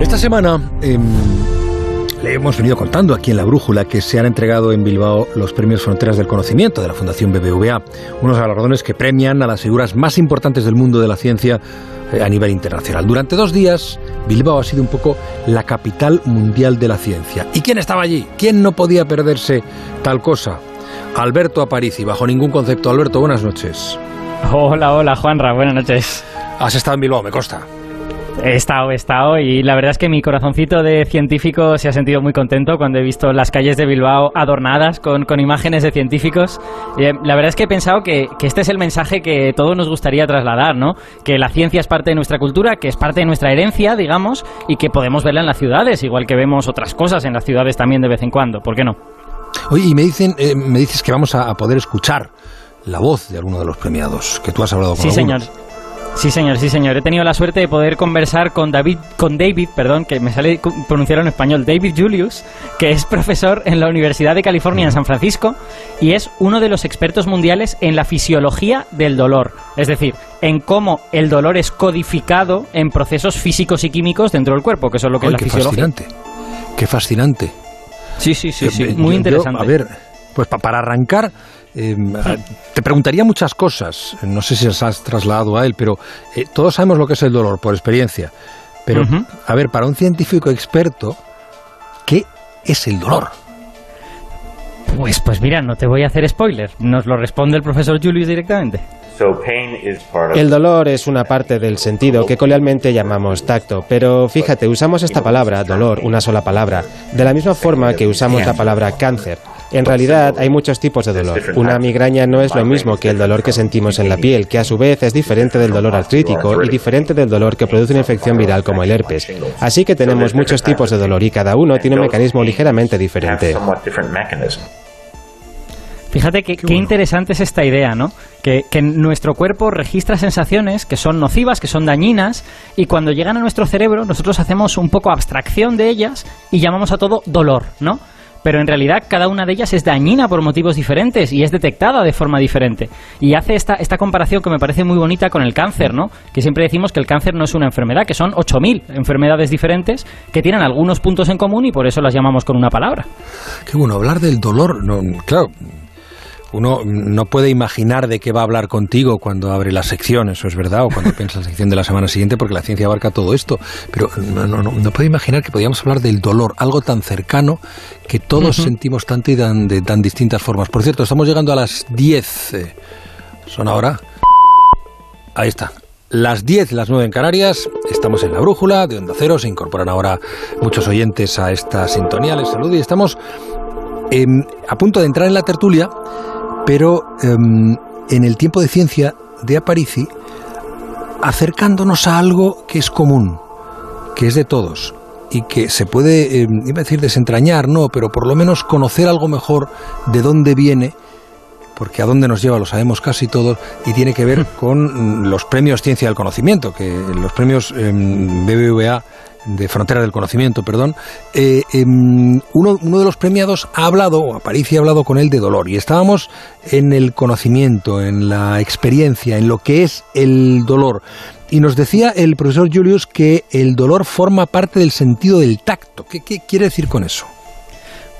Esta semana em, le hemos venido contando aquí en La Brújula que se han entregado en Bilbao los premios Fronteras del Conocimiento de la Fundación BBVA, unos galardones que premian a las figuras más importantes del mundo de la ciencia eh, a nivel internacional. Durante dos días, Bilbao ha sido un poco la capital mundial de la ciencia. ¿Y quién estaba allí? ¿Quién no podía perderse tal cosa? Alberto Aparici, bajo ningún concepto. Alberto, buenas noches. Hola, hola, Juanra, buenas noches. Has estado en Bilbao, me consta. He estado, he estado y la verdad es que mi corazoncito de científico se ha sentido muy contento cuando he visto las calles de Bilbao adornadas con, con imágenes de científicos. Eh, la verdad es que he pensado que, que, este es el mensaje que todos nos gustaría trasladar, ¿no? Que la ciencia es parte de nuestra cultura, que es parte de nuestra herencia, digamos, y que podemos verla en las ciudades, igual que vemos otras cosas en las ciudades también de vez en cuando. ¿Por qué no? Oye, y me, dicen, eh, me dices que vamos a, a, poder escuchar la voz de alguno de los premiados, que tú has hablado con Sí, algunos. señor. Sí, señor, sí, señor. He tenido la suerte de poder conversar con David, con David, perdón, que me sale pronunciarlo en español, David Julius, que es profesor en la Universidad de California en San Francisco y es uno de los expertos mundiales en la fisiología del dolor. Es decir, en cómo el dolor es codificado en procesos físicos y químicos dentro del cuerpo, que eso es lo que Ay, es la qué fisiología. fascinante. Qué fascinante. Sí, sí, sí, sí, Eh, muy yo- interesante. yo, a ver, pues pa- para arrancar, eh, te preguntaría muchas cosas. No sé si las has trasladado a él, pero eh, todos sabemos lo que es el dolor por experiencia. Pero, a ver, para un científico experto, ¿qué es el dolor? Pues, pues mira, no te voy a hacer spoiler. Nos lo responde el profesor Julius directamente. El dolor es una parte del sentido que coloquialmente llamamos tacto, pero fíjate, usamos esta palabra, dolor, una sola palabra, de la misma forma que usamos la palabra cáncer. En realidad hay muchos tipos de dolor. Una migraña no es lo mismo que el dolor que sentimos en la piel, que a su vez es diferente del dolor artrítico y diferente del dolor que produce una infección viral como el herpes. Así que tenemos muchos tipos de dolor y cada uno tiene un mecanismo ligeramente diferente. Fíjate que, qué interesante es esta idea, ¿no? Que, que nuestro cuerpo registra sensaciones que son nocivas, que son dañinas, y cuando llegan a nuestro cerebro nosotros hacemos un poco abstracción de ellas y llamamos a todo dolor, ¿no? Pero en realidad cada una de ellas es dañina por motivos diferentes y es detectada de forma diferente. Y hace esta, esta comparación que me parece muy bonita con el cáncer, ¿no? Que siempre decimos que el cáncer no es una enfermedad, que son 8.000 enfermedades diferentes que tienen algunos puntos en común y por eso las llamamos con una palabra. Qué bueno, hablar del dolor, no, claro, uno no puede imaginar de qué va a hablar contigo cuando abre la sección, eso es verdad, o cuando piensa la sección de la semana siguiente, porque la ciencia abarca todo esto, pero no, no, no, no puede imaginar que podíamos hablar del dolor, algo tan cercano que todos sentimos tanto y tan, de tan distintas formas. Por cierto, estamos llegando a las 10, eh, son ahora, ahí está. Las 10, las 9 en Canarias, estamos en la brújula de Onda Cero, se incorporan ahora muchos oyentes a esta sintonía, les saludo y estamos eh, a punto de entrar en la tertulia, pero eh, en el tiempo de ciencia de Aparici, acercándonos a algo que es común, que es de todos y que se puede, eh, iba a decir desentrañar, no, pero por lo menos conocer algo mejor de dónde viene, porque a dónde nos lleva lo sabemos casi todos, y tiene que ver con mm, los premios Ciencia del Conocimiento, que los premios eh, BBVA de Frontera del Conocimiento, perdón, eh, em, uno, uno de los premiados ha hablado, o Aparici ha hablado con él de dolor, y estábamos en el conocimiento, en la experiencia, en lo que es el dolor. Y nos decía el profesor Julius que el dolor forma parte del sentido del tacto. ¿Qué, qué quiere decir con eso?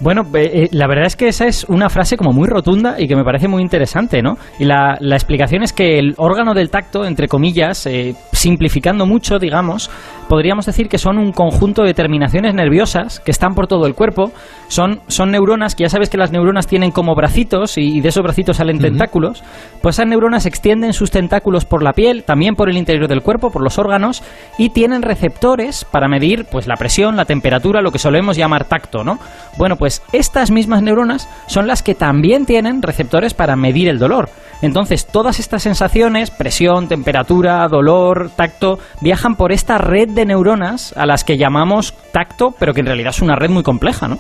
Bueno, eh, eh, la verdad es que esa es una frase como muy rotunda y que me parece muy interesante, ¿no? Y la, la explicación es que el órgano del tacto, entre comillas, eh, simplificando mucho, digamos, podríamos decir que son un conjunto de terminaciones nerviosas que están por todo el cuerpo. Son, son neuronas, que ya sabes que las neuronas tienen como bracitos y, y de esos bracitos salen tentáculos. Pues esas neuronas extienden sus tentáculos por la piel, también por el interior del cuerpo, por los órganos, y tienen receptores para medir pues la presión, la temperatura, lo que solemos llamar tacto, ¿no? Bueno, pues estas mismas neuronas son las que también tienen receptores para medir el dolor. Entonces, todas estas sensaciones, presión, temperatura, dolor, tacto, viajan por esta red de neuronas a las que llamamos tacto, pero que en realidad es una red muy compleja, ¿no?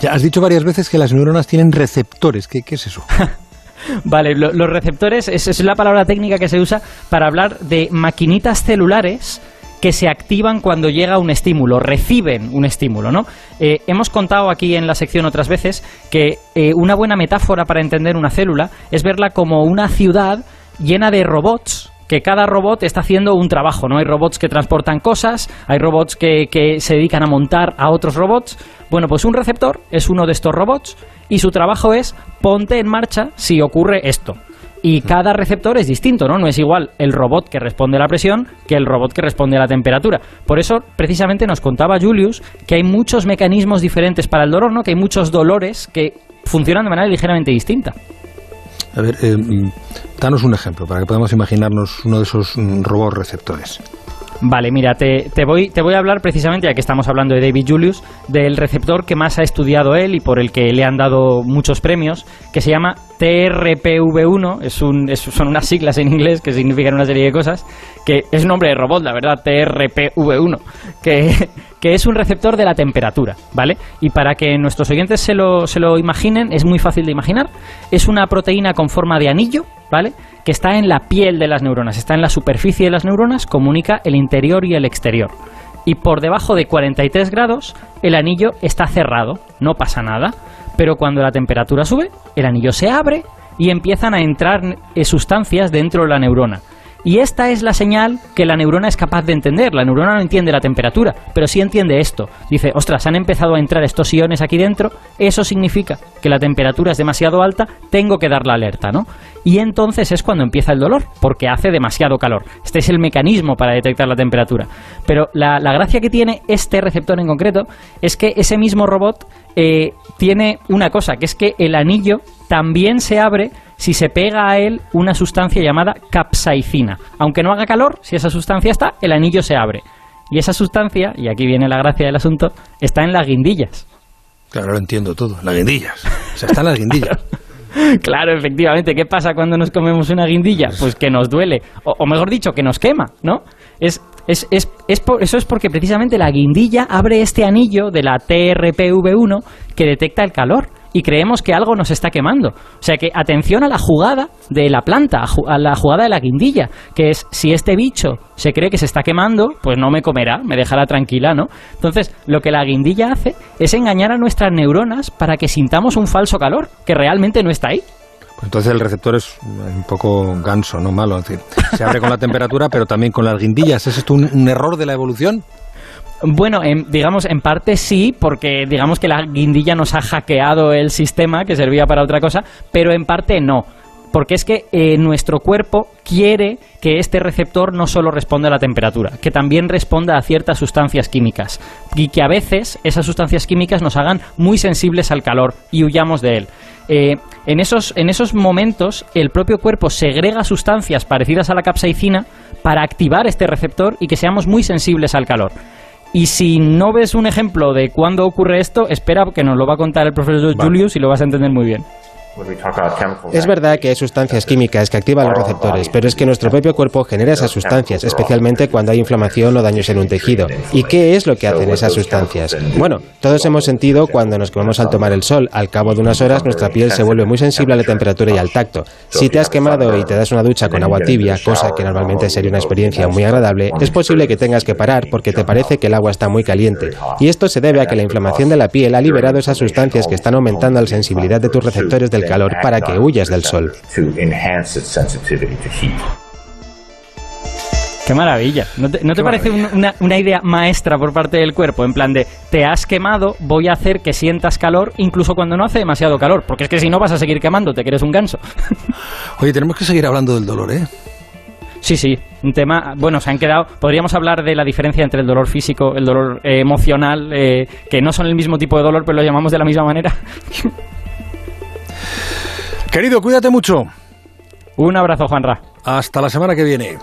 Ya has dicho varias veces que las neuronas tienen receptores. ¿Qué, qué es eso? Vale, lo- los receptores es, es la palabra técnica que se usa para hablar de maquinitas celulares que se activan cuando llega un estímulo, reciben un estímulo, ¿no? Eh, hemos contado aquí en la sección otras veces que eh, una buena metáfora para entender una célula es verla como una ciudad llena de robots que cada robot está haciendo un trabajo, ¿no? Hay robots que transportan cosas, hay robots que, que, se dedican a montar a otros robots. Bueno, pues un receptor es uno de estos robots y su trabajo es ponte en marcha si ocurre esto. Y cada receptor es distinto, ¿no? No es igual el robot que responde a la presión que el robot que responde a la temperatura. Por eso, precisamente, nos contaba Julius que hay muchos mecanismos diferentes para el dolor, ¿no? Que hay muchos dolores que funcionan de manera ligeramente distinta. A ver, eh, mm, danos un ejemplo para que podamos imaginarnos uno de esos mm, robots receptores. Vale, mira, te, te, voy, te voy a hablar precisamente, ya que estamos hablando de David Julius, del receptor que más ha estudiado él y por el que le han dado muchos premios, que se llama TRPV1, es un, son unas siglas en inglés que significan una serie de cosas, que es nombre de robot, la verdad, TRPV1, que, que es un receptor de la temperatura, ¿vale? Y para que nuestros oyentes se lo, se lo imaginen, es muy fácil de imaginar, es una proteína con forma de anillo, ¿vale? Que está en la piel de las neuronas, está en la superficie de las neuronas, comunica el interior y el exterior. Y por debajo de 43 grados, el anillo está cerrado, no pasa nada. Pero cuando la temperatura sube, el anillo se abre y empiezan a entrar eh, sustancias dentro de la neurona. Y esta es la señal que la neurona es capaz de entender. La neurona no entiende la temperatura, pero sí entiende esto. Dice, ostras, han empezado a entrar estos iones aquí dentro, eso significa que la temperatura es demasiado alta, tengo que dar la alerta, ¿no? Y entonces es cuando empieza el dolor, porque hace demasiado calor. Este es el mecanismo para detectar la temperatura. Pero la, gracia que tiene este receptor en concreto es que ese mismo robot eh, tiene una cosa, que es que el anillo también se abre si se pega a él una sustancia llamada capsaicina. Aunque no haga calor, si esa sustancia está, el anillo se abre. Y esa sustancia, y aquí viene la gracia del asunto, está en las guindillas. Claro, lo entiendo todo. Las guindillas. O sea, está en las guindillas. claro, efectivamente. ¿Qué pasa cuando nos comemos una guindilla? Pues que nos duele. O, mejor dicho, que nos quema, ¿no? Es, es, es, eso es porque precisamente la guindilla abre este anillo de la TRPV1 que detecta el calor y creemos que algo nos está quemando. O sea que atención a la jugada de la planta, a la jugada de la guindilla, que es si este bicho se cree que se está quemando, pues no me comerá, me dejará tranquila, ¿no? Entonces, lo que la guindilla hace es engañar a nuestras neuronas para que sintamos un falso calor, que realmente no está ahí. Pues entonces el receptor es un poco ganso, no malo. Se abre con la temperatura, pero también con las guindillas. ¿Es esto un error de la evolución? Bueno, digamos, en parte sí, porque digamos que la guindilla nos ha hackeado el sistema que servía para otra cosa, pero en parte no. Porque es que eh, nuestro cuerpo quiere que este receptor no solo responda a la temperatura, que también responda a ciertas sustancias químicas. Y que a veces esas sustancias químicas nos hagan muy sensibles al calor y huyamos de él. Eh, en, esos, en esos momentos, el propio cuerpo segrega sustancias parecidas a la capsaicina para activar este receptor y que seamos muy sensibles al calor. Y si no ves un ejemplo de cuándo ocurre esto, espera que nos lo va a contar el profesor Julius y lo vas a entender muy bien. Es verdad que hay sustancias químicas que activan los receptores, pero es que nuestro propio cuerpo genera esas sustancias, especialmente cuando hay inflamación o daños en un tejido. ¿Y qué es lo que hacen esas sustancias? Bueno, todos hemos sentido cuando nos quemamos al tomar el sol. Al cabo de unas horas nuestra piel se vuelve muy sensible a la temperatura y al tacto. Si te has quemado y te das una ducha con agua tibia, cosa que normalmente sería una experiencia muy agradable, es posible que tengas que parar porque te parece que el agua está muy caliente. Y esto se debe a que la inflamación de la piel ha liberado esas sustancias que están aumentando la sensibilidad de tus receptores del calor para que huyas del sol. Qué maravilla. ¿No te, parece Una, una, idea maestra por parte del cuerpo? En plan de, te has quemado, voy a hacer que sientas calor incluso cuando no hace demasiado calor. Porque es que si no vas a seguir quemándote, que eres un ganso. Oye, tenemos que seguir hablando del dolor, ¿eh? Sí, sí, un tema, bueno, se han quedado, podríamos hablar de la diferencia entre el dolor físico, el dolor eh, emocional, eh, que no son el mismo tipo de dolor, pero lo llamamos de la misma manera. Querido, cuídate mucho. Un abrazo, Juanra. Hasta la semana que viene.